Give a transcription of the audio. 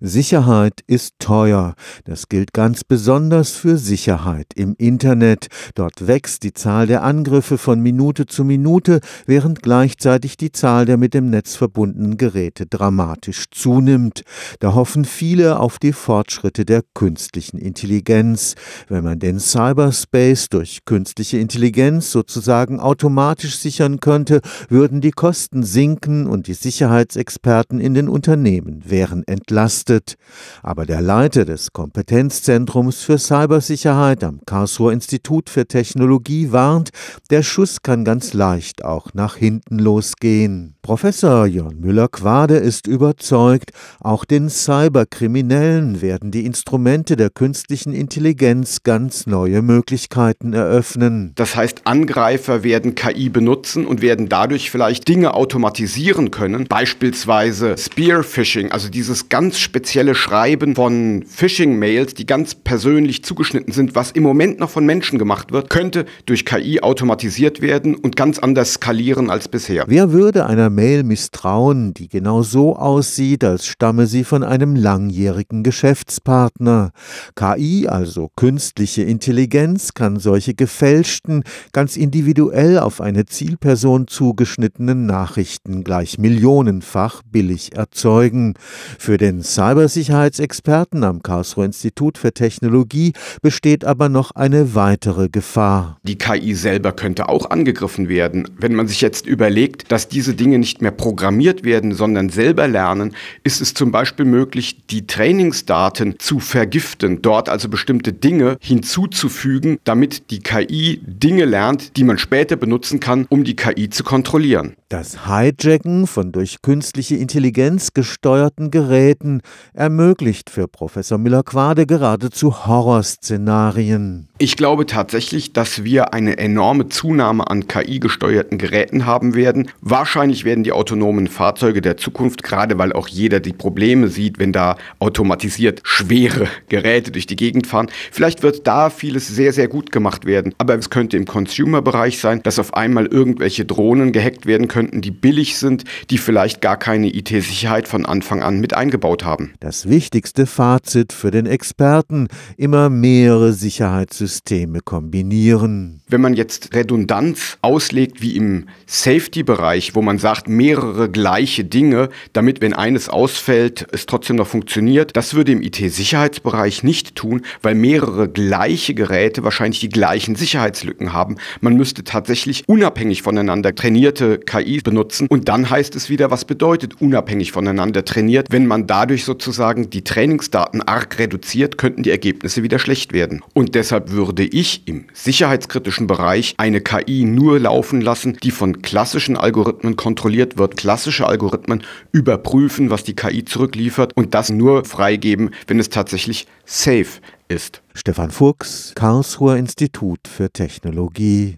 Sicherheit ist teuer. Das gilt ganz besonders für Sicherheit im Internet. Dort wächst die Zahl der Angriffe von Minute zu Minute, während gleichzeitig die Zahl der mit dem Netz verbundenen Geräte dramatisch zunimmt. Da hoffen viele auf die Fortschritte der künstlichen Intelligenz. Wenn man den Cyberspace durch künstliche Intelligenz sozusagen automatisch sichern könnte, würden die Kosten sinken und die Sicherheitsexperten in den Unternehmen wären entlastet belastet. Aber der Leiter des Kompetenzzentrums für Cybersicherheit am Karlsruher Institut für Technologie warnt, der Schuss kann ganz leicht auch nach hinten losgehen. Professor Jörn Müller-Quade ist überzeugt, auch den Cyberkriminellen werden die Instrumente der künstlichen Intelligenz ganz neue Möglichkeiten eröffnen. Das heißt, Angreifer werden KI benutzen und werden dadurch vielleicht Dinge automatisieren können, beispielsweise Spearphishing, also dieses ganz spezielle spezielle Schreiben von Phishing-Mails, die ganz persönlich zugeschnitten sind, was im Moment noch von Menschen gemacht wird, könnte durch KI automatisiert werden und ganz anders skalieren als bisher. Wer würde einer Mail misstrauen, die genau so aussieht, als stamme sie von einem langjährigen Geschäftspartner? KI, also künstliche Intelligenz, kann solche gefälschten, ganz individuell auf eine Zielperson zugeschnittenen Nachrichten gleich millionenfach billig erzeugen. Für den Cyber Cybersicherheitsexperten am Karlsruher Institut für Technologie besteht aber noch eine weitere Gefahr. Die KI selber könnte auch angegriffen werden. Wenn man sich jetzt überlegt, dass diese Dinge nicht mehr programmiert werden, sondern selber lernen, ist es zum Beispiel möglich, die Trainingsdaten zu vergiften, dort also bestimmte Dinge hinzuzufügen, damit die KI Dinge lernt, die man später benutzen kann, um die KI zu kontrollieren. Das Hijacken von durch künstliche Intelligenz gesteuerten Geräten ermöglicht für Professor Müller-Quade geradezu Horrorszenarien. Ich glaube tatsächlich, dass wir eine enorme Zunahme an KI-gesteuerten Geräten haben werden. Wahrscheinlich werden die autonomen Fahrzeuge der Zukunft, gerade weil auch jeder die Probleme sieht, wenn da automatisiert schwere Geräte durch die Gegend fahren. Vielleicht wird da vieles sehr, sehr gut gemacht werden. Aber es könnte im Consumer-Bereich sein, dass auf einmal irgendwelche Drohnen gehackt werden könnten, die billig sind, die vielleicht gar keine IT-Sicherheit von Anfang an mit eingebaut haben. Das wichtigste Fazit für den Experten, immer mehrere Sicherheitssysteme kombinieren. Wenn man jetzt Redundanz auslegt wie im Safety-Bereich, wo man sagt, mehrere gleiche Dinge, damit wenn eines ausfällt, es trotzdem noch funktioniert, das würde im IT-Sicherheitsbereich nicht tun, weil mehrere gleiche Geräte wahrscheinlich die gleichen Sicherheitslücken haben. Man müsste tatsächlich unabhängig voneinander trainierte KI benutzen. Und dann heißt es wieder, was bedeutet unabhängig voneinander trainiert. Wenn man dadurch sozusagen die Trainingsdaten arg reduziert, könnten die Ergebnisse wieder schlecht werden. Und deshalb würde ich im sicherheitskritischen Bereich eine KI nur laufen lassen, die von klassischen Algorithmen kontrolliert wird. Klassische Algorithmen überprüfen, was die KI zurückliefert und das nur freigeben, wenn es tatsächlich safe ist. Stefan Fuchs, Karlsruher Institut für Technologie